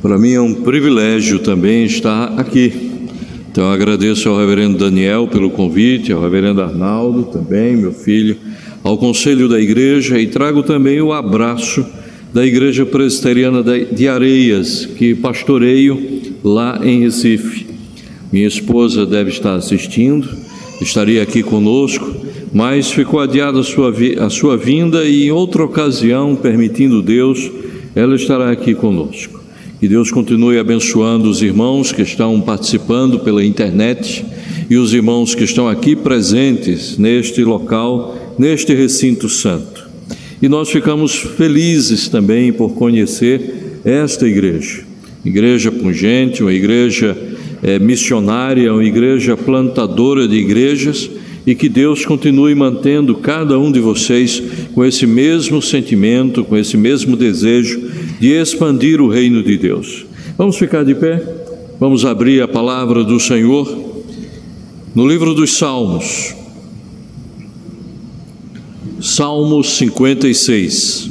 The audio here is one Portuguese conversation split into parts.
Para mim é um privilégio também estar aqui. Então agradeço ao reverendo Daniel pelo convite, ao reverendo Arnaldo também, meu filho, ao conselho da igreja e trago também o abraço da Igreja Presbiteriana de Areias, que pastoreio lá em Recife. Minha esposa deve estar assistindo, estaria aqui conosco, mas ficou adiada a sua, a sua vinda e em outra ocasião, permitindo Deus, ela estará aqui conosco. Que Deus continue abençoando os irmãos que estão participando pela internet e os irmãos que estão aqui presentes neste local, neste recinto santo. E nós ficamos felizes também por conhecer esta igreja, igreja pungente, uma igreja é, missionária, uma igreja plantadora de igrejas e que Deus continue mantendo cada um de vocês com esse mesmo sentimento, com esse mesmo desejo de expandir o reino de Deus. Vamos ficar de pé? Vamos abrir a palavra do Senhor no livro dos Salmos. Salmo 56.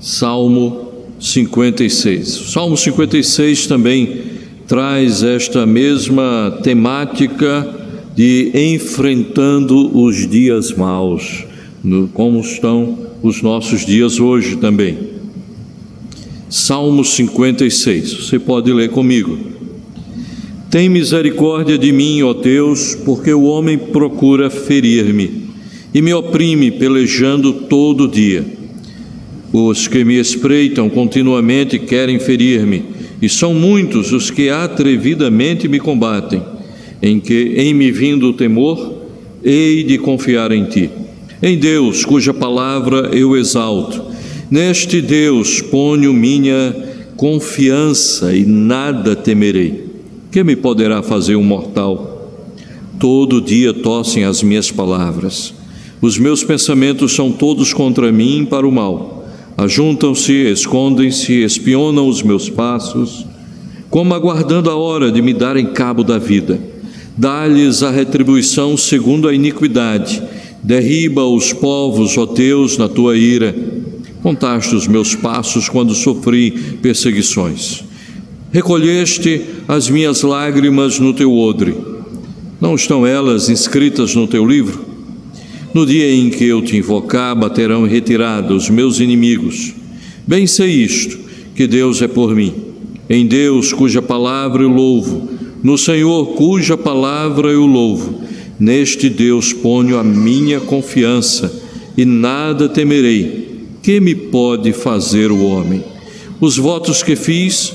Salmo 56. Salmo 56 também traz esta mesma temática de enfrentando os dias maus, como estão os nossos dias hoje também. Salmo 56, você pode ler comigo. Tem misericórdia de mim, ó Deus, porque o homem procura ferir-me e me oprime, pelejando todo dia. Os que me espreitam continuamente querem ferir-me e são muitos os que atrevidamente me combatem, em que, em me vindo o temor, hei de confiar em ti. Em Deus, cuja palavra eu exalto, neste Deus ponho minha confiança e nada temerei. Que me poderá fazer um mortal? Todo dia tossem as minhas palavras. Os meus pensamentos são todos contra mim para o mal Ajuntam-se, escondem-se, espionam os meus passos, como aguardando a hora de me darem cabo da vida. Dá-lhes a retribuição segundo a iniquidade. Derriba os povos, ó Deus, na tua ira. Contaste os meus passos quando sofri perseguições. Recolheste as minhas lágrimas no teu odre. Não estão elas inscritas no teu livro? No dia em que eu te invocar, baterão em retirada os meus inimigos. Bem sei isto, que Deus é por mim. Em Deus, cuja palavra eu louvo, no Senhor, cuja palavra eu louvo. Neste Deus ponho a minha confiança e nada temerei. Que me pode fazer o homem? Os votos que fiz,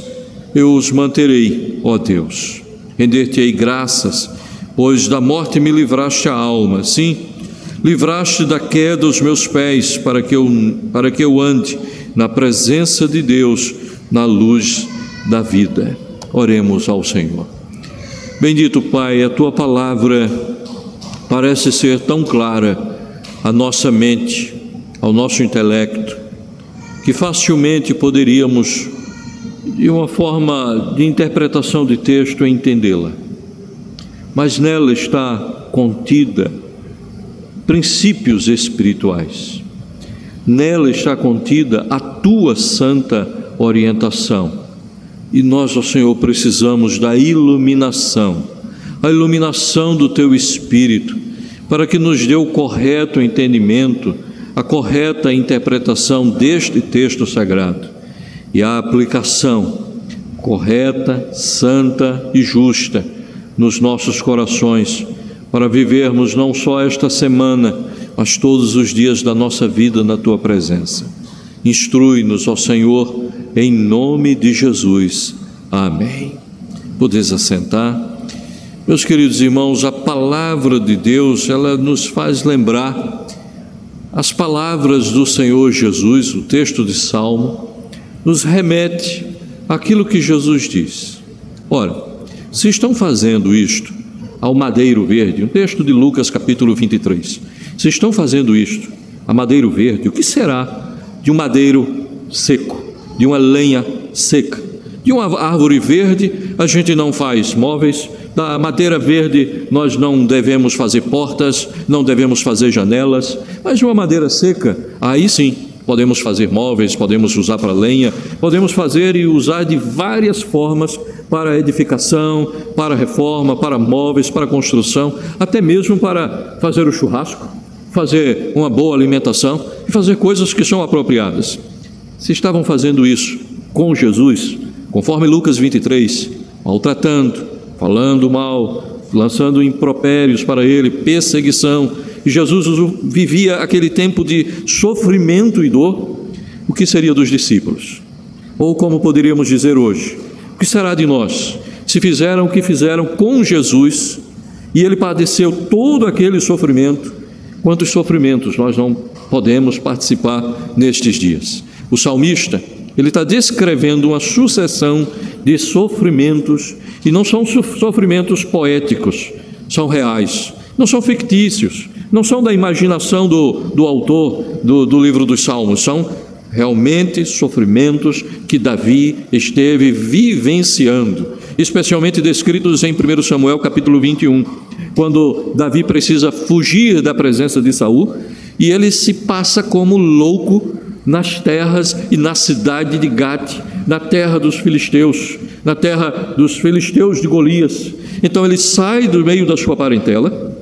eu os manterei, ó Deus. Render-te-ei graças, pois da morte me livraste a alma. Sim, livraste da queda os meus pés, para que eu, para que eu ande na presença de Deus, na luz da vida. Oremos ao Senhor. Bendito Pai, a tua palavra parece ser tão clara à nossa mente, ao nosso intelecto, que facilmente poderíamos, de uma forma de interpretação de texto, entendê-la. Mas nela está contida princípios espirituais. Nela está contida a tua santa orientação. E nós, ó Senhor, precisamos da iluminação, a iluminação do teu espírito, para que nos dê o correto entendimento, a correta interpretação deste texto sagrado e a aplicação correta, santa e justa nos nossos corações para vivermos não só esta semana, mas todos os dias da nossa vida na tua presença. Instrui-nos, ó Senhor, em nome de Jesus. Amém. Podes assentar. Meus queridos irmãos, a palavra de Deus, ela nos faz lembrar as palavras do Senhor Jesus, o texto de Salmo, nos remete àquilo que Jesus diz. Ora, se estão fazendo isto, ao madeiro verde, um texto de Lucas capítulo 23. Vocês estão fazendo isto, a madeiro verde, o que será de um madeiro seco, de uma lenha seca? De uma árvore verde, a gente não faz móveis, da madeira verde nós não devemos fazer portas, não devemos fazer janelas, mas de uma madeira seca, aí sim podemos fazer móveis, podemos usar para lenha, podemos fazer e usar de várias formas para edificação, para reforma, para móveis, para construção, até mesmo para fazer o churrasco, fazer uma boa alimentação e fazer coisas que são apropriadas. Se estavam fazendo isso com Jesus, conforme Lucas 23, maltratando, falando mal, lançando impropérios para ele, perseguição, e Jesus vivia aquele tempo de sofrimento e dor, o que seria dos discípulos? Ou como poderíamos dizer hoje, o que será de nós se fizeram o que fizeram com Jesus e ele padeceu todo aquele sofrimento? Quantos sofrimentos nós não podemos participar nestes dias? O salmista, ele está descrevendo uma sucessão de sofrimentos e não são sofrimentos poéticos, são reais, não são fictícios, não são da imaginação do, do autor do, do livro dos Salmos, são realmente sofrimentos que Davi esteve vivenciando, especialmente descritos em 1 Samuel capítulo 21, quando Davi precisa fugir da presença de Saul e ele se passa como louco nas terras e na cidade de Gate, na terra dos filisteus, na terra dos filisteus de Golias. Então ele sai do meio da sua parentela,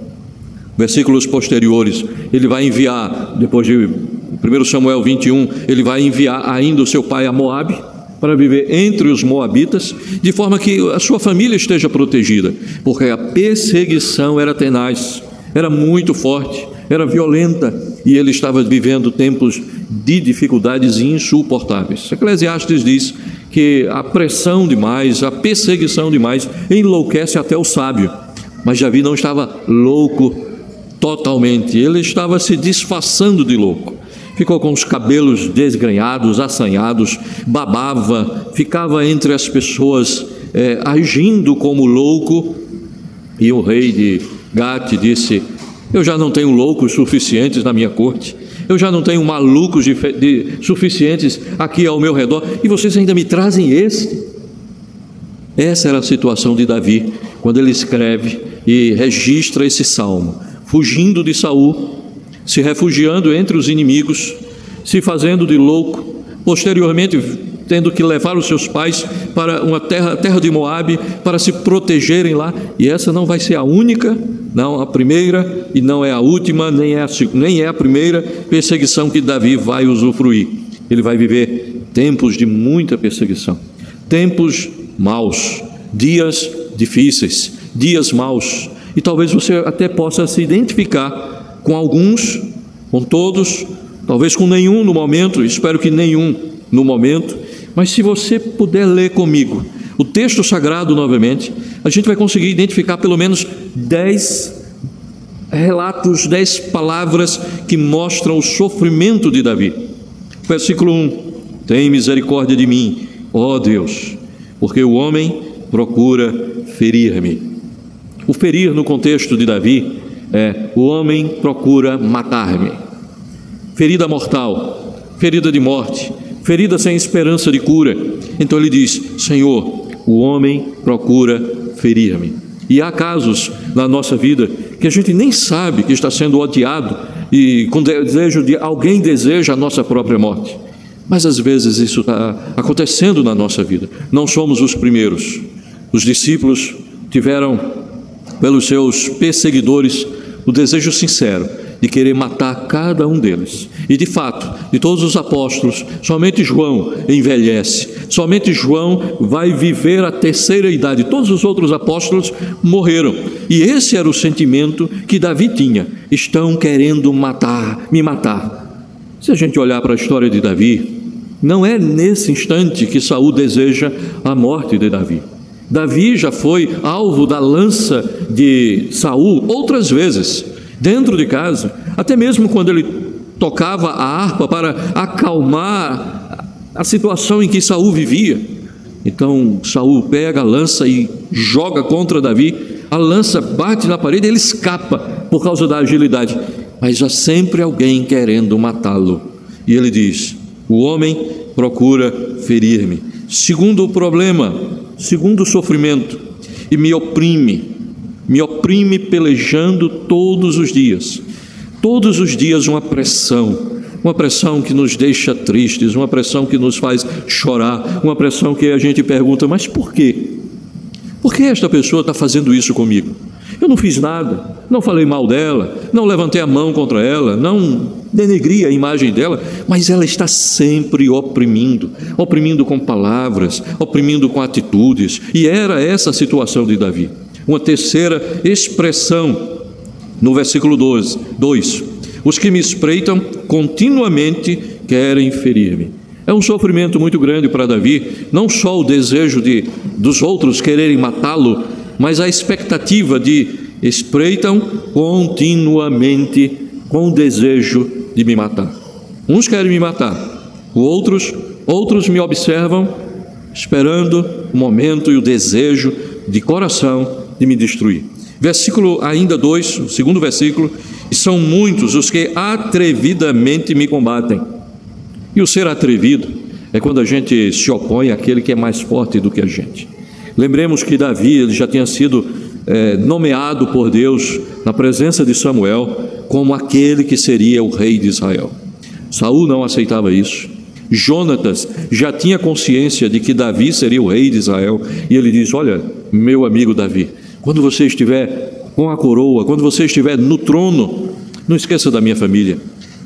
versículos posteriores, ele vai enviar, depois de 1 Samuel 21, ele vai enviar ainda o seu pai a Moabe para viver entre os moabitas, de forma que a sua família esteja protegida, porque a perseguição era tenaz, era muito forte, era violenta, e ele estava vivendo tempos de dificuldades insuportáveis. Eclesiastes diz que a pressão demais, a perseguição demais enlouquece até o sábio. Mas Davi não estava louco totalmente. Ele estava se disfarçando de louco. Ficou com os cabelos desgrenhados, assanhados, babava, ficava entre as pessoas é, agindo como louco. E o rei de Gate disse: Eu já não tenho loucos suficientes na minha corte. Eu já não tenho malucos de, de, suficientes aqui ao meu redor. E vocês ainda me trazem este? Essa era a situação de Davi quando ele escreve e registra esse salmo fugindo de Saul, se refugiando entre os inimigos, se fazendo de louco, posteriormente tendo que levar os seus pais para uma terra, terra de Moabe para se protegerem lá, e essa não vai ser a única, não a primeira e não é a última, nem é a, nem é a primeira perseguição que Davi vai usufruir. Ele vai viver tempos de muita perseguição, tempos maus, dias difíceis, dias maus, e talvez você até possa se identificar com alguns, com todos, talvez com nenhum no momento, espero que nenhum no momento, mas se você puder ler comigo o texto sagrado novamente, a gente vai conseguir identificar pelo menos dez relatos, dez palavras que mostram o sofrimento de Davi. Versículo 1: Tem misericórdia de mim, ó Deus, porque o homem procura ferir-me. O ferir no contexto de Davi é: o homem procura matar-me. Ferida mortal, ferida de morte, ferida sem esperança de cura. Então ele diz: Senhor, o homem procura ferir-me. E há casos na nossa vida que a gente nem sabe que está sendo odiado e com desejo de alguém deseja a nossa própria morte. Mas às vezes isso está acontecendo na nossa vida. Não somos os primeiros. Os discípulos tiveram pelos seus perseguidores o desejo sincero de querer matar cada um deles. E de fato, de todos os apóstolos, somente João envelhece, somente João vai viver a terceira idade. Todos os outros apóstolos morreram. E esse era o sentimento que Davi tinha: estão querendo matar, me matar. Se a gente olhar para a história de Davi, não é nesse instante que Saul deseja a morte de Davi. Davi já foi alvo da lança de Saul outras vezes, dentro de casa, até mesmo quando ele tocava a harpa para acalmar a situação em que Saul vivia. Então Saul pega a lança e joga contra Davi, a lança bate na parede, ele escapa por causa da agilidade, mas há sempre alguém querendo matá-lo. E ele diz: O homem procura ferir-me. Segundo o problema, segundo sofrimento, e me oprime, me oprime pelejando todos os dias. Todos os dias uma pressão, uma pressão que nos deixa tristes, uma pressão que nos faz chorar, uma pressão que a gente pergunta: mas por quê? Por que esta pessoa está fazendo isso comigo? Eu não fiz nada, não falei mal dela, não levantei a mão contra ela, não denegri a imagem dela, mas ela está sempre oprimindo, oprimindo com palavras, oprimindo com atitudes, e era essa a situação de Davi. Uma terceira expressão. No versículo 12, 2: Os que me espreitam continuamente querem ferir-me. É um sofrimento muito grande para Davi, não só o desejo de dos outros quererem matá-lo, mas a expectativa de espreitam continuamente com o desejo de me matar. Uns querem me matar, outros, outros me observam esperando o momento e o desejo de coração de me destruir. Versículo ainda 2, o segundo versículo, e são muitos os que atrevidamente me combatem. E o ser atrevido é quando a gente se opõe àquele que é mais forte do que a gente. Lembremos que Davi ele já tinha sido é, nomeado por Deus na presença de Samuel como aquele que seria o rei de Israel. Saul não aceitava isso. Jonatas já tinha consciência de que Davi seria o rei de Israel e ele diz: Olha, meu amigo Davi, quando você estiver com a coroa, quando você estiver no trono, não esqueça da minha família,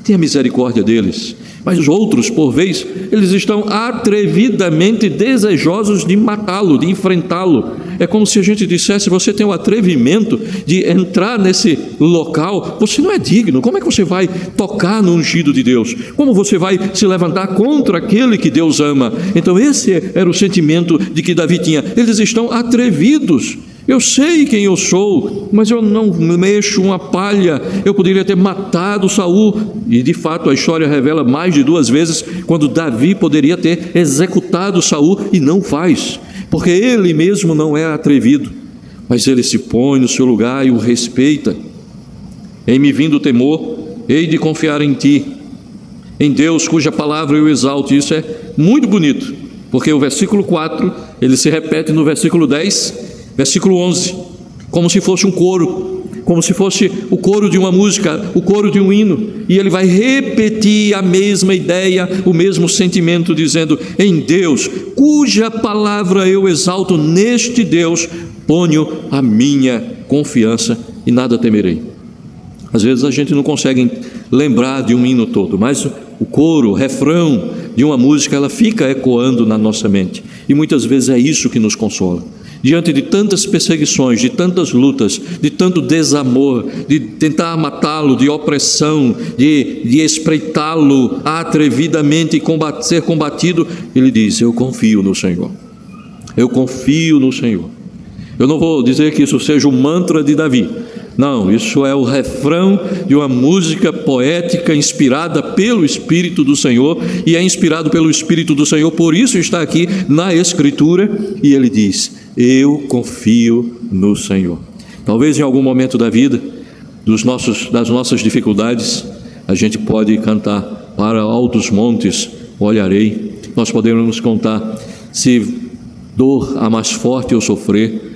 tenha misericórdia deles, mas os outros, por vez, eles estão atrevidamente desejosos de matá-lo, de enfrentá-lo. É como se a gente dissesse: você tem o atrevimento de entrar nesse local, você não é digno. Como é que você vai tocar no ungido de Deus? Como você vai se levantar contra aquele que Deus ama? Então, esse era o sentimento de que Davi tinha. Eles estão atrevidos eu sei quem eu sou, mas eu não mexo uma palha. Eu poderia ter matado Saul, e de fato a história revela mais de duas vezes quando Davi poderia ter executado Saul e não faz, porque ele mesmo não é atrevido, mas ele se põe no seu lugar e o respeita. Em me vindo o temor, hei de confiar em ti, em Deus cuja palavra eu exalto. Isso é muito bonito, porque o versículo 4 ele se repete no versículo 10 Versículo 11: como se fosse um coro, como se fosse o coro de uma música, o coro de um hino, e ele vai repetir a mesma ideia, o mesmo sentimento, dizendo: Em Deus, cuja palavra eu exalto, neste Deus ponho a minha confiança e nada temerei. Às vezes a gente não consegue lembrar de um hino todo, mas o coro, o refrão de uma música, ela fica ecoando na nossa mente, e muitas vezes é isso que nos consola diante de tantas perseguições, de tantas lutas, de tanto desamor, de tentar matá-lo, de opressão, de, de espreitá-lo atrevidamente e combater, ser combatido, ele diz: Eu confio no Senhor. Eu confio no Senhor. Eu não vou dizer que isso seja o mantra de Davi. Não, isso é o refrão de uma música poética inspirada pelo Espírito do Senhor e é inspirado pelo Espírito do Senhor, por isso está aqui na Escritura e ele diz: eu confio no Senhor. Talvez em algum momento da vida, dos nossos, das nossas dificuldades, a gente pode cantar para altos montes olharei. Nós podemos contar se dor a mais forte eu sofrer.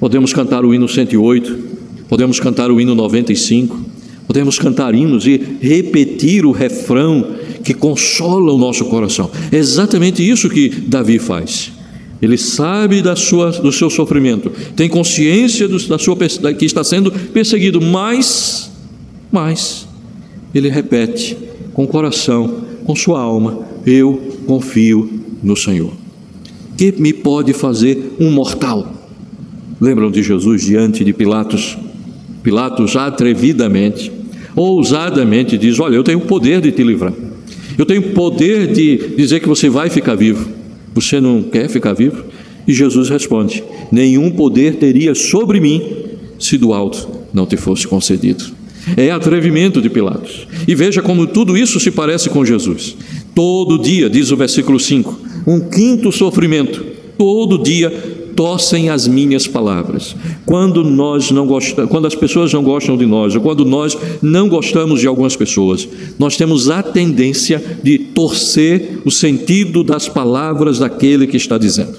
Podemos cantar o hino 108, podemos cantar o hino 95, podemos cantar hinos e repetir o refrão que consola o nosso coração. É exatamente isso que Davi faz. Ele sabe da sua, do seu sofrimento, tem consciência do, da sua, da, que está sendo perseguido, mas, mas, ele repete com o coração, com sua alma: Eu confio no Senhor. Que me pode fazer um mortal? Lembram de Jesus diante de Pilatos? Pilatos atrevidamente, ousadamente diz: Olha, eu tenho o poder de te livrar, eu tenho poder de dizer que você vai ficar vivo. Você não quer ficar vivo? E Jesus responde: Nenhum poder teria sobre mim se do alto não te fosse concedido. É atrevimento de Pilatos. E veja como tudo isso se parece com Jesus. Todo dia, diz o versículo 5, um quinto sofrimento. Todo dia torcem as minhas palavras. Quando nós não gostamos, quando as pessoas não gostam de nós, ou quando nós não gostamos de algumas pessoas, nós temos a tendência de torcer o sentido das palavras daquele que está dizendo.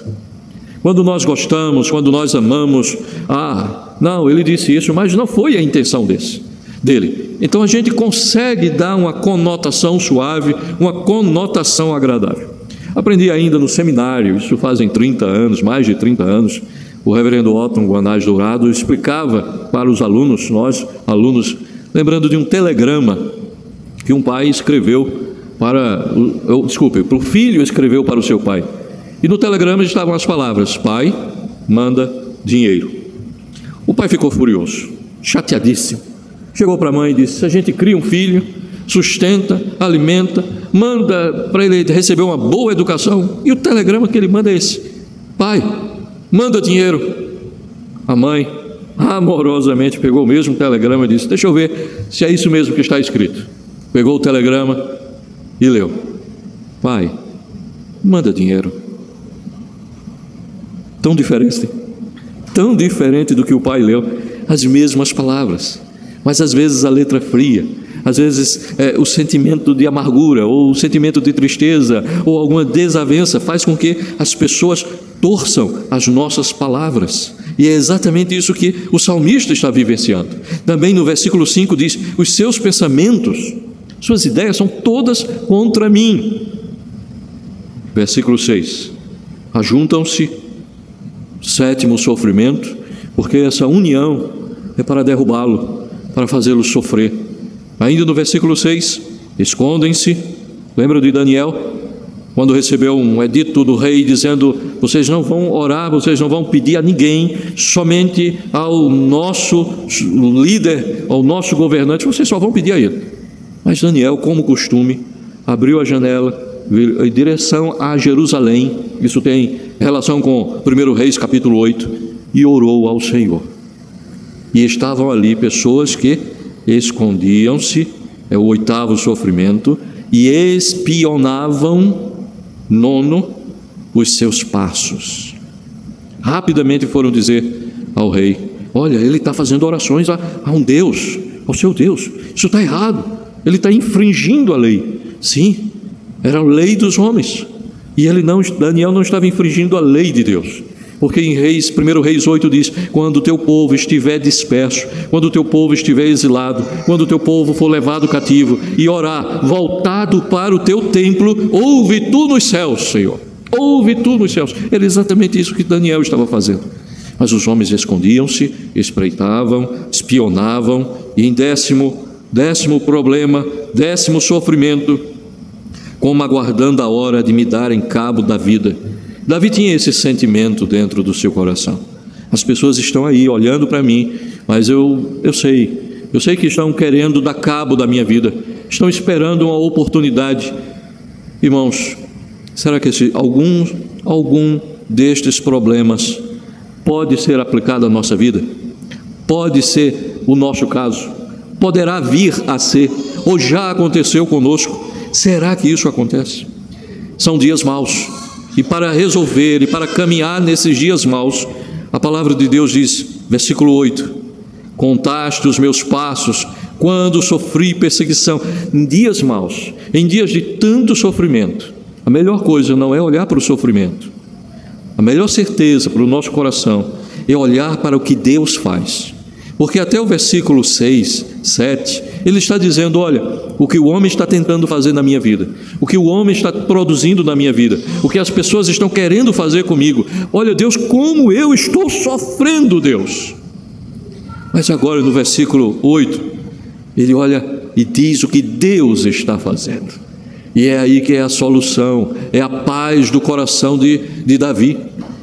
Quando nós gostamos, quando nós amamos, ah, não, ele disse isso, mas não foi a intenção desse. dele. Então a gente consegue dar uma conotação suave, uma conotação agradável. Aprendi ainda no seminário, isso fazem 30 anos, mais de 30 anos, o reverendo Otton Guanais Dourado explicava para os alunos, nós alunos, lembrando de um telegrama que um pai escreveu para, desculpe, para o filho escreveu para o seu pai. E no telegrama estavam as palavras: Pai, manda dinheiro. O pai ficou furioso, chateadíssimo. Chegou para a mãe e disse: A gente cria um filho, sustenta, alimenta, manda para ele receber uma boa educação, e o telegrama que ele manda é esse: Pai, manda dinheiro. A mãe amorosamente pegou o mesmo telegrama e disse: Deixa eu ver se é isso mesmo que está escrito. Pegou o telegrama e leu: Pai, manda dinheiro. Tão diferente, tão diferente do que o pai leu, as mesmas palavras, mas às vezes a letra fria, às vezes é, o sentimento de amargura, ou o sentimento de tristeza, ou alguma desavença faz com que as pessoas torçam as nossas palavras. E é exatamente isso que o salmista está vivenciando. Também no versículo 5 diz: Os seus pensamentos, suas ideias são todas contra mim. Versículo 6: Ajuntam-se, sétimo sofrimento, porque essa união é para derrubá-lo, para fazê-lo sofrer. Ainda no versículo 6, escondem-se. Lembra de Daniel? Quando recebeu um edito do rei dizendo: Vocês não vão orar, vocês não vão pedir a ninguém, somente ao nosso líder, ao nosso governante, vocês só vão pedir a ele. Mas Daniel, como costume, abriu a janela em direção a Jerusalém, isso tem relação com 1 Reis capítulo 8, e orou ao Senhor. E estavam ali pessoas que escondiam-se, é o oitavo sofrimento, e espionavam, nono, os seus passos. Rapidamente foram dizer ao rei: Olha, ele está fazendo orações a, a, um Deus, ao seu Deus. Isso está errado. Ele está infringindo a lei. Sim, era a lei dos homens. E ele não, Daniel não estava infringindo a lei de Deus. Porque em Reis, 1 Reis 8 diz: Quando o teu povo estiver disperso, quando o teu povo estiver exilado, quando o teu povo for levado cativo e orar, voltado para o teu templo, ouve tu nos céus, Senhor. Ouve tu nos céus. Era exatamente isso que Daniel estava fazendo. Mas os homens escondiam-se, espreitavam, espionavam, e em décimo, décimo problema, décimo sofrimento, como aguardando a hora de me dar em cabo da vida Davi tinha esse sentimento dentro do seu coração. As pessoas estão aí olhando para mim, mas eu, eu sei, eu sei que estão querendo dar cabo da minha vida, estão esperando uma oportunidade. Irmãos, será que esse, algum, algum destes problemas pode ser aplicado à nossa vida? Pode ser o nosso caso? Poderá vir a ser, ou já aconteceu conosco? Será que isso acontece? São dias maus e para resolver e para caminhar nesses dias maus, a palavra de Deus diz, versículo 8: Contaste os meus passos quando sofri perseguição, em dias maus, em dias de tanto sofrimento. A melhor coisa não é olhar para o sofrimento. A melhor certeza para o nosso coração é olhar para o que Deus faz. Porque até o versículo 6, 7, ele está dizendo: olha, o que o homem está tentando fazer na minha vida, o que o homem está produzindo na minha vida, o que as pessoas estão querendo fazer comigo. Olha, Deus, como eu estou sofrendo, Deus. Mas agora no versículo 8, ele olha e diz o que Deus está fazendo. E é aí que é a solução, é a paz do coração de, de Davi.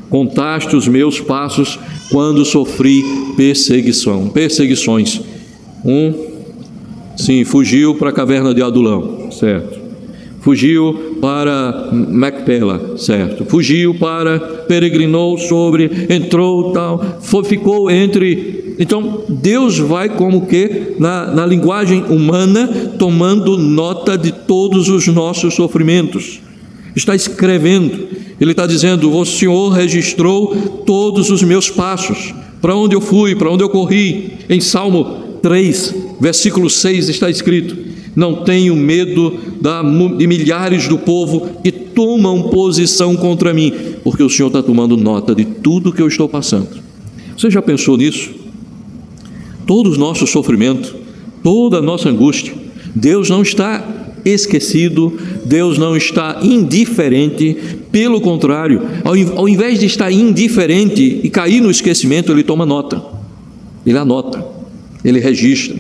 Contaste os meus passos quando sofri perseguição, perseguições. Um, sim, fugiu para a caverna de Adulão, certo? Fugiu para Macpela, certo? Fugiu para, peregrinou sobre, entrou tal, foi, ficou entre. Então, Deus vai como que, na, na linguagem humana, tomando nota de todos os nossos sofrimentos. Está escrevendo, ele está dizendo: O Senhor registrou todos os meus passos, para onde eu fui, para onde eu corri. Em Salmo 3, versículo 6 está escrito: Não tenho medo de milhares do povo que tomam posição contra mim, porque o Senhor está tomando nota de tudo que eu estou passando. Você já pensou nisso? Todo o nosso sofrimento toda a nossa angústia. Deus não está esquecido, Deus não está indiferente, pelo contrário, ao, invés de estar indiferente e cair no esquecimento, ele toma nota, ele anota, ele registra.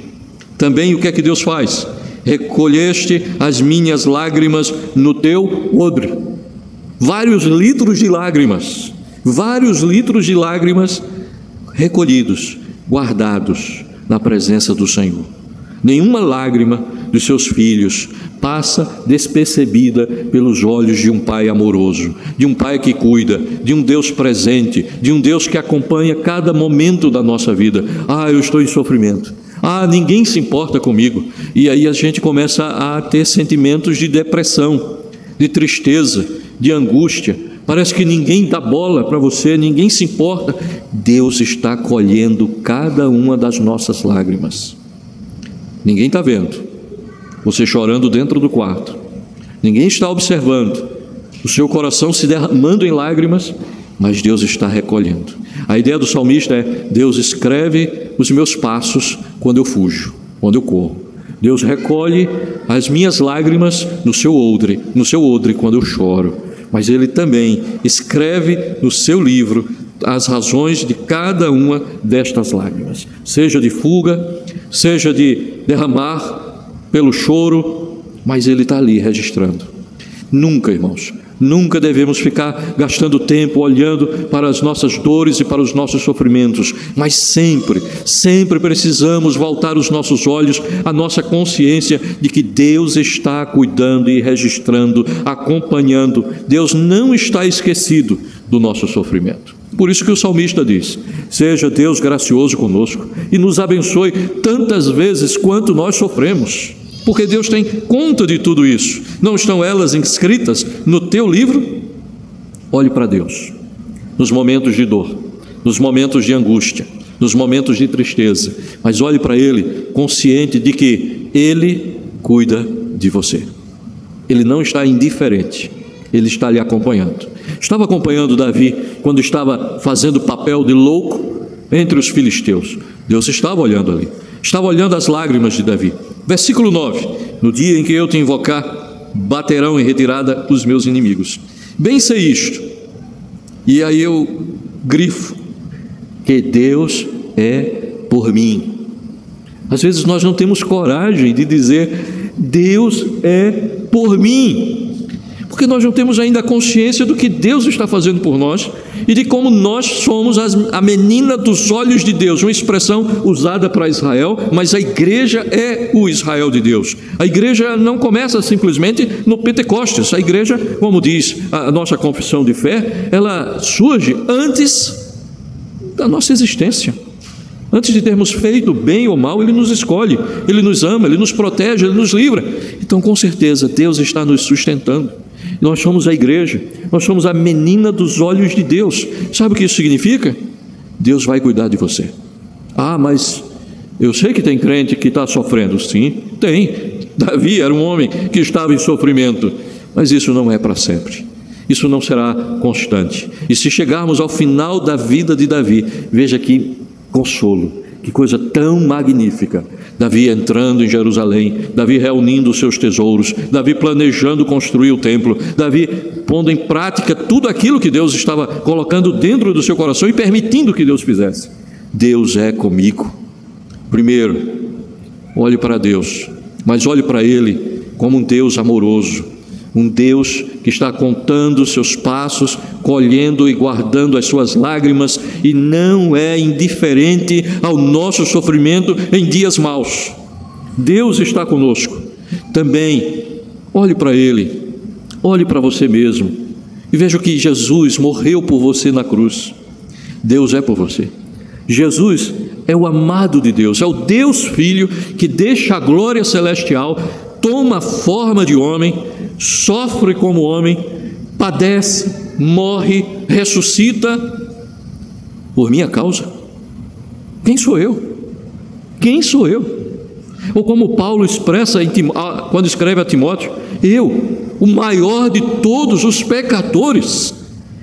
Também o que é que Deus faz? Recolheste as minhas lágrimas no teu odre. Vários litros de lágrimas, vários litros de lágrimas recolhidos, guardados na presença do Senhor. Nenhuma lágrima dos seus filhos passa despercebida pelos olhos de um pai amoroso, de um pai que cuida, de um Deus presente, de um Deus que acompanha cada momento da nossa vida. Ah, eu estou em sofrimento. Ah, ninguém se importa comigo. E aí a gente começa a ter sentimentos de depressão, de tristeza, de angústia. Parece que ninguém dá bola para você, ninguém se importa. Deus está colhendo cada uma das nossas lágrimas. Ninguém está vendo. Você chorando dentro do quarto. Ninguém está observando. O seu coração se derramando em lágrimas, mas Deus está recolhendo. A ideia do salmista é: Deus escreve os meus passos quando eu fujo, quando eu corro. Deus recolhe as minhas lágrimas no seu odre, no seu odre quando eu choro. Mas ele também escreve no seu livro as razões de cada uma destas lágrimas, seja de fuga, seja de derramar pelo choro, mas ele está ali registrando. Nunca, irmãos, Nunca devemos ficar gastando tempo olhando para as nossas dores e para os nossos sofrimentos, mas sempre, sempre precisamos voltar os nossos olhos à nossa consciência de que Deus está cuidando e registrando, acompanhando. Deus não está esquecido do nosso sofrimento. Por isso que o salmista diz: Seja Deus gracioso conosco e nos abençoe tantas vezes quanto nós sofremos porque Deus tem conta de tudo isso. Não estão elas inscritas no teu livro? Olhe para Deus nos momentos de dor, nos momentos de angústia, nos momentos de tristeza, mas olhe para Ele consciente de que Ele cuida de você. Ele não está indiferente, Ele está lhe acompanhando. Estava acompanhando Davi quando estava fazendo papel de louco entre os filisteus. Deus estava olhando ali, estava olhando as lágrimas de Davi. Versículo 9: No dia em que eu te invocar, baterão em retirada os meus inimigos. Bem sei isto, e aí eu grifo, que Deus é por mim. Às vezes nós não temos coragem de dizer, Deus é por mim porque nós não temos ainda consciência do que Deus está fazendo por nós e de como nós somos a menina dos olhos de Deus, uma expressão usada para Israel, mas a igreja é o Israel de Deus. A igreja não começa simplesmente no Pentecostes, a igreja, como diz a nossa confissão de fé, ela surge antes da nossa existência. Antes de termos feito bem ou mal, Ele nos escolhe, Ele nos ama, Ele nos protege, Ele nos livra. Então, com certeza, Deus está nos sustentando. Nós somos a igreja, nós somos a menina dos olhos de Deus. Sabe o que isso significa? Deus vai cuidar de você. Ah, mas eu sei que tem crente que está sofrendo. Sim, tem. Davi era um homem que estava em sofrimento, mas isso não é para sempre. Isso não será constante. E se chegarmos ao final da vida de Davi, veja que consolo, que coisa tão magnífica Davi entrando em Jerusalém, Davi reunindo os seus tesouros, Davi planejando construir o templo, Davi pondo em prática tudo aquilo que Deus estava colocando dentro do seu coração e permitindo que Deus fizesse. Deus é comigo. Primeiro, olhe para Deus, mas olhe para Ele como um Deus amoroso, um Deus que está contando os seus passos, colhendo e guardando as suas lágrimas e não é indiferente ao nosso sofrimento em dias maus. Deus está conosco. Também olhe para Ele, olhe para você mesmo e veja que Jesus morreu por você na cruz. Deus é por você. Jesus é o amado de Deus, é o Deus Filho que deixa a glória celestial, toma forma de homem sofre como homem, padece, morre, ressuscita por minha causa. Quem sou eu? Quem sou eu? Ou como Paulo expressa quando escreve a Timóteo: Eu, o maior de todos os pecadores,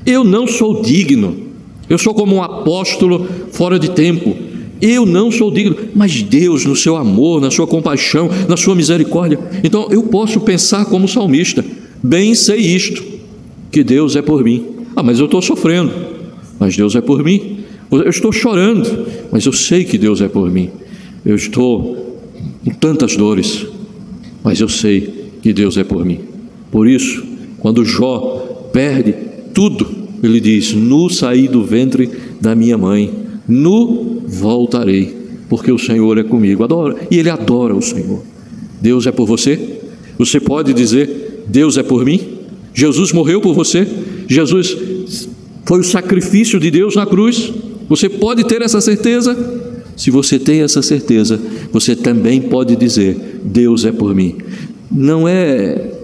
eu não sou digno. Eu sou como um apóstolo fora de tempo. Eu não sou digno, mas Deus, no seu amor, na sua compaixão, na sua misericórdia. Então eu posso pensar como salmista: bem sei isto, que Deus é por mim. Ah, mas eu estou sofrendo, mas Deus é por mim. Eu estou chorando, mas eu sei que Deus é por mim. Eu estou com tantas dores, mas eu sei que Deus é por mim. Por isso, quando Jó perde tudo, ele diz: Nu saí do ventre da minha mãe, nu voltarei, porque o Senhor é comigo. Adora, e ele adora o Senhor. Deus é por você? Você pode dizer: Deus é por mim? Jesus morreu por você? Jesus foi o sacrifício de Deus na cruz? Você pode ter essa certeza? Se você tem essa certeza, você também pode dizer: Deus é por mim. Não é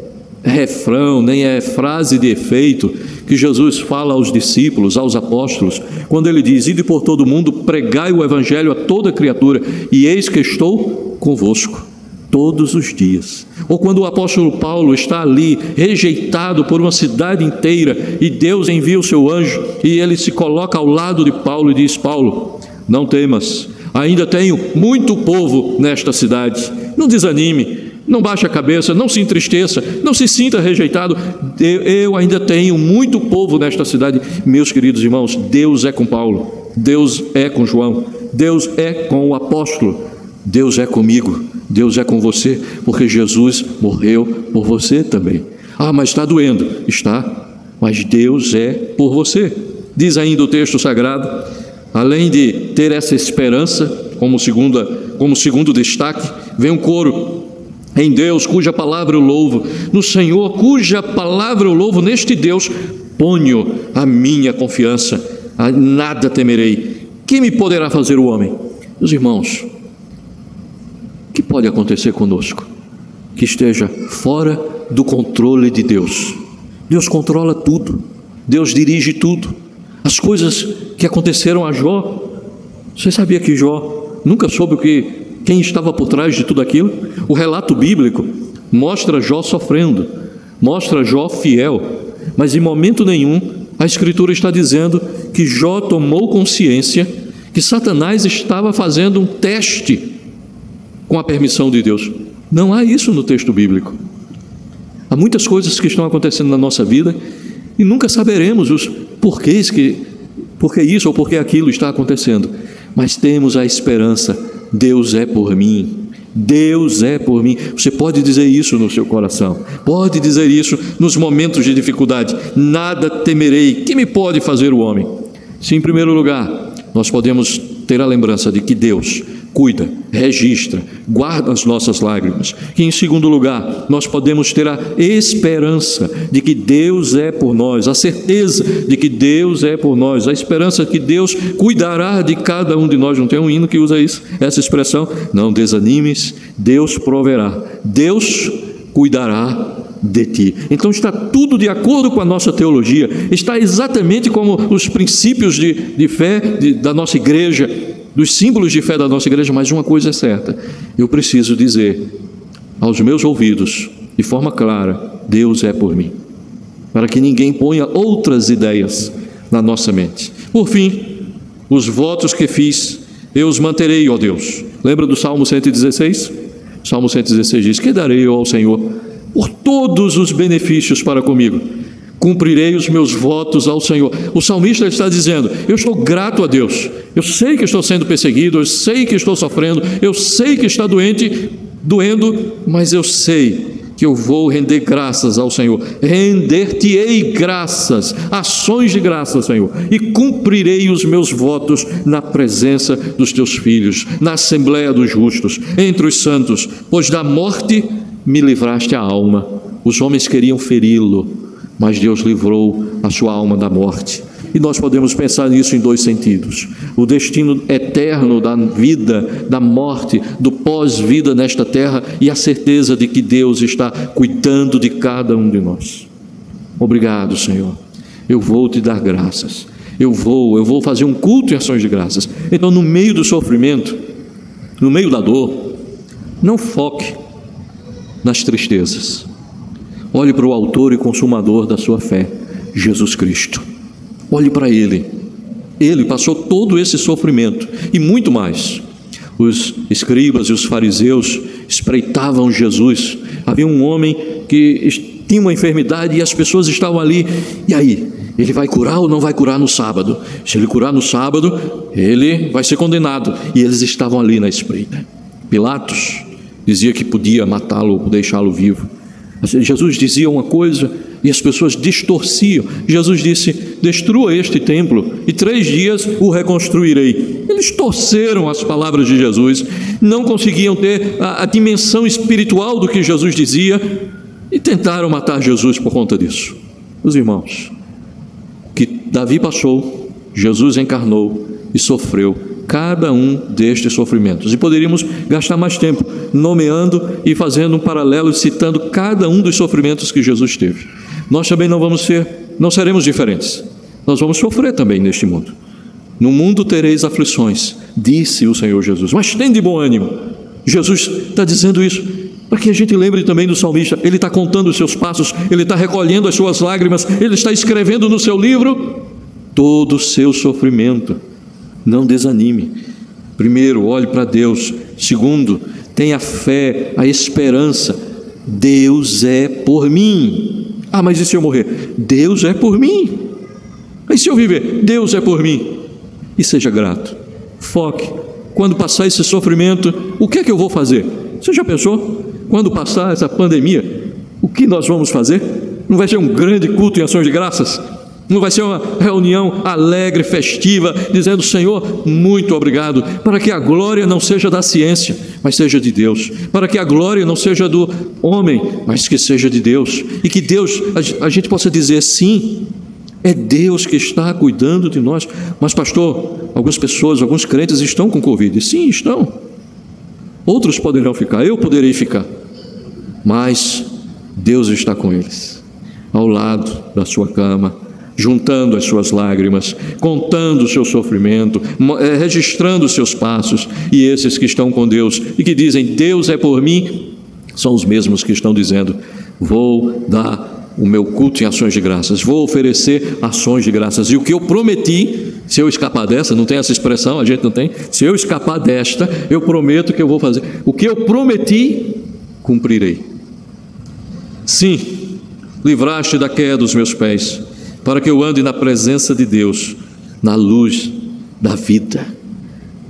refrão, nem é frase de efeito que Jesus fala aos discípulos, aos apóstolos, quando ele diz: Ide por todo mundo, pregai o evangelho a toda criatura, e eis que estou convosco todos os dias. Ou quando o apóstolo Paulo está ali, rejeitado por uma cidade inteira, e Deus envia o seu anjo, e ele se coloca ao lado de Paulo e diz: Paulo, não temas, ainda tenho muito povo nesta cidade, não desanime, não baixe a cabeça, não se entristeça, não se sinta rejeitado. Eu ainda tenho muito povo nesta cidade. Meus queridos irmãos, Deus é com Paulo, Deus é com João, Deus é com o apóstolo, Deus é comigo, Deus é com você, porque Jesus morreu por você também. Ah, mas está doendo. Está, mas Deus é por você. Diz ainda o texto sagrado, além de ter essa esperança, como, segunda, como segundo destaque, vem um coro em Deus, cuja palavra eu louvo, no Senhor, cuja palavra eu louvo, neste Deus ponho a minha confiança, a nada temerei. Quem me poderá fazer o homem? Meus irmãos, o que pode acontecer conosco? Que esteja fora do controle de Deus. Deus controla tudo, Deus dirige tudo. As coisas que aconteceram a Jó, você sabia que Jó nunca soube o que quem estava por trás de tudo aquilo? O relato bíblico mostra Jó sofrendo, mostra Jó fiel, mas em momento nenhum a Escritura está dizendo que Jó tomou consciência que Satanás estava fazendo um teste com a permissão de Deus. Não há isso no texto bíblico. Há muitas coisas que estão acontecendo na nossa vida e nunca saberemos os porquês que, porque isso ou porque aquilo está acontecendo, mas temos a esperança Deus é por mim. Deus é por mim. Você pode dizer isso no seu coração, pode dizer isso nos momentos de dificuldade. Nada temerei. Que me pode fazer o homem? Se, em primeiro lugar, nós podemos ter a lembrança de que Deus cuida, registra, guarda as nossas lágrimas. E em segundo lugar, nós podemos ter a esperança de que Deus é por nós, a certeza de que Deus é por nós, a esperança que Deus cuidará de cada um de nós. Não tem um hino que usa isso, essa expressão? Não desanimes, Deus proverá. Deus cuidará de ti. Então está tudo de acordo com a nossa teologia, está exatamente como os princípios de, de fé de, da nossa igreja dos símbolos de fé da nossa igreja, mas uma coisa é certa: eu preciso dizer aos meus ouvidos, de forma clara, Deus é por mim, para que ninguém ponha outras ideias na nossa mente. Por fim, os votos que fiz, eu os manterei, ó Deus. Lembra do Salmo 116? Salmo 116 diz: Que darei eu ao Senhor por todos os benefícios para comigo? Cumprirei os meus votos ao Senhor. O salmista está dizendo: Eu estou grato a Deus. Eu sei que estou sendo perseguido, eu sei que estou sofrendo, eu sei que está doente, doendo, mas eu sei que eu vou render graças ao Senhor. Render-te-ei graças, ações de graça, Senhor, e cumprirei os meus votos na presença dos teus filhos, na assembleia dos justos, entre os santos, pois da morte me livraste a alma. Os homens queriam feri-lo, mas Deus livrou a sua alma da morte. E nós podemos pensar nisso em dois sentidos: o destino eterno da vida, da morte, do pós-vida nesta terra e a certeza de que Deus está cuidando de cada um de nós. Obrigado, Senhor. Eu vou te dar graças. Eu vou, eu vou fazer um culto em ações de graças. Então, no meio do sofrimento, no meio da dor, não foque nas tristezas. Olhe para o autor e consumador da sua fé, Jesus Cristo. Olhe para Ele. Ele passou todo esse sofrimento e muito mais. Os escribas e os fariseus espreitavam Jesus. Havia um homem que tinha uma enfermidade e as pessoas estavam ali. E aí? Ele vai curar ou não vai curar no sábado? Se ele curar no sábado, ele vai ser condenado. E eles estavam ali na espreita. Pilatos dizia que podia matá-lo ou deixá-lo vivo. Jesus dizia uma coisa e as pessoas distorciam. Jesus disse: Destrua este templo e três dias o reconstruirei. Eles torceram as palavras de Jesus, não conseguiam ter a, a dimensão espiritual do que Jesus dizia e tentaram matar Jesus por conta disso. Os irmãos, que Davi passou, Jesus encarnou e sofreu cada um destes sofrimentos. E poderíamos gastar mais tempo nomeando e fazendo um paralelo, citando cada um dos sofrimentos que Jesus teve nós também não vamos ser, não seremos diferentes. Nós vamos sofrer também neste mundo. No mundo tereis aflições, disse o Senhor Jesus, mas tem de bom ânimo. Jesus está dizendo isso para que a gente lembre também do salmista. Ele está contando os seus passos, ele está recolhendo as suas lágrimas, ele está escrevendo no seu livro todo o seu sofrimento. Não desanime. Primeiro, olhe para Deus. Segundo, tenha fé, a esperança. Deus é por mim. Ah, mas e se eu morrer? Deus é por mim. E se eu viver? Deus é por mim. E seja grato. Foque. Quando passar esse sofrimento, o que é que eu vou fazer? Você já pensou? Quando passar essa pandemia, o que nós vamos fazer? Não vai ser um grande culto em ações de graças? Não vai ser uma reunião alegre, festiva, dizendo: Senhor, muito obrigado, para que a glória não seja da ciência, mas seja de Deus, para que a glória não seja do homem, mas que seja de Deus, e que Deus, a gente possa dizer sim, é Deus que está cuidando de nós. Mas, pastor, algumas pessoas, alguns crentes estão com Covid. Sim, estão. Outros poderão ficar, eu poderei ficar. Mas Deus está com eles, ao lado da sua cama, juntando as suas lágrimas, contando o seu sofrimento, eh, registrando os seus passos, e esses que estão com Deus e que dizem: Deus é por mim, são os mesmos que estão dizendo: Vou dar o meu culto em ações de graças, vou oferecer ações de graças, e o que eu prometi, se eu escapar dessa, não tem essa expressão, a gente não tem, se eu escapar desta, eu prometo que eu vou fazer, o que eu prometi, cumprirei. Sim, livraste da queda dos meus pés para que eu ande na presença de Deus, na luz da vida.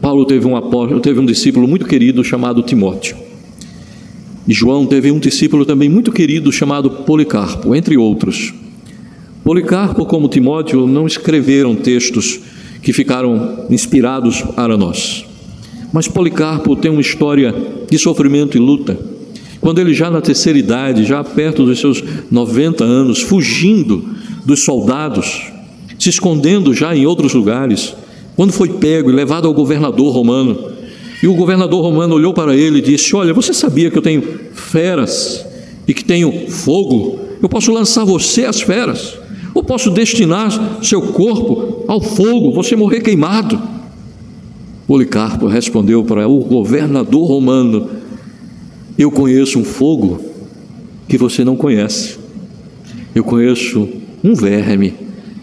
Paulo teve um apóstolo, teve um discípulo muito querido chamado Timóteo. E João teve um discípulo também muito querido chamado Policarpo, entre outros. Policarpo, como Timóteo, não escreveram textos que ficaram inspirados para nós. Mas Policarpo tem uma história de sofrimento e luta. Quando ele já na terceira idade, já perto dos seus 90 anos, fugindo dos soldados, se escondendo já em outros lugares, quando foi pego e levado ao governador romano, e o governador romano olhou para ele e disse: Olha, você sabia que eu tenho feras e que tenho fogo? Eu posso lançar você às feras, ou posso destinar seu corpo ao fogo, você morrer queimado. Policarpo respondeu para o governador romano: Eu conheço um fogo que você não conhece. Eu conheço um verme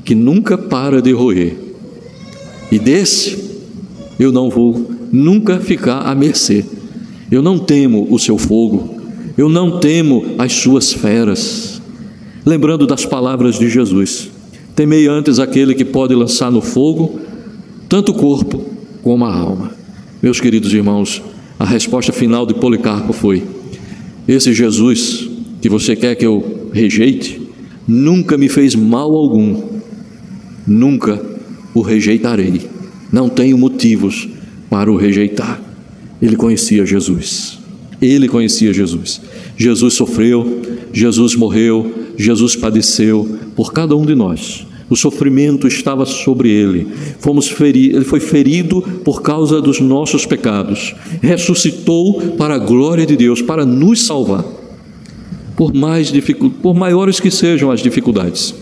que nunca para de roer. E desse eu não vou nunca ficar à mercê. Eu não temo o seu fogo, eu não temo as suas feras. Lembrando das palavras de Jesus: temei antes aquele que pode lançar no fogo tanto o corpo como a alma. Meus queridos irmãos, a resposta final de Policarpo foi: esse Jesus que você quer que eu rejeite, nunca me fez mal algum, nunca o rejeitarei. Não tenho motivos para o rejeitar. Ele conhecia Jesus. Ele conhecia Jesus. Jesus sofreu, Jesus morreu, Jesus padeceu por cada um de nós. O sofrimento estava sobre ele. Fomos feri ele foi ferido por causa dos nossos pecados. Ressuscitou para a glória de Deus, para nos salvar por mais por maiores que sejam as dificuldades.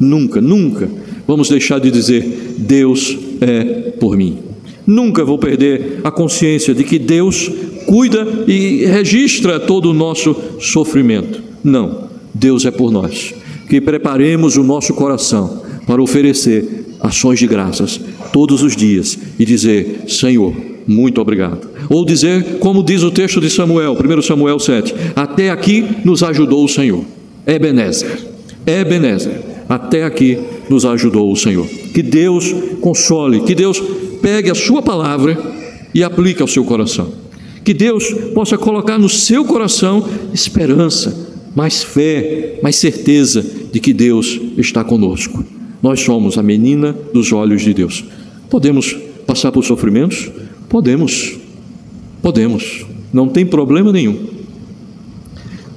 Nunca, nunca vamos deixar de dizer Deus é por mim. Nunca vou perder a consciência de que Deus cuida e registra todo o nosso sofrimento. Não, Deus é por nós. Que preparemos o nosso coração para oferecer ações de graças todos os dias e dizer: Senhor, muito obrigado. Ou dizer, como diz o texto de Samuel, 1 Samuel 7, até aqui nos ajudou o Senhor. Ebenezer, Ebenezer, até aqui nos ajudou o Senhor. Que Deus console, que Deus pegue a sua palavra e aplique ao seu coração. Que Deus possa colocar no seu coração esperança, mais fé, mais certeza de que Deus está conosco. Nós somos a menina dos olhos de Deus. Podemos passar por sofrimentos? Podemos. Podemos. Não tem problema nenhum.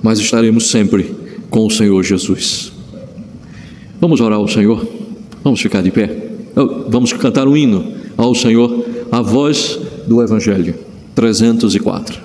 Mas estaremos sempre com o Senhor Jesus. Vamos orar ao Senhor? Vamos ficar de pé? Vamos cantar um hino ao Senhor, a voz do Evangelho. 304.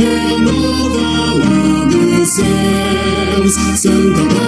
a nova lá dos céus, Santa Paz.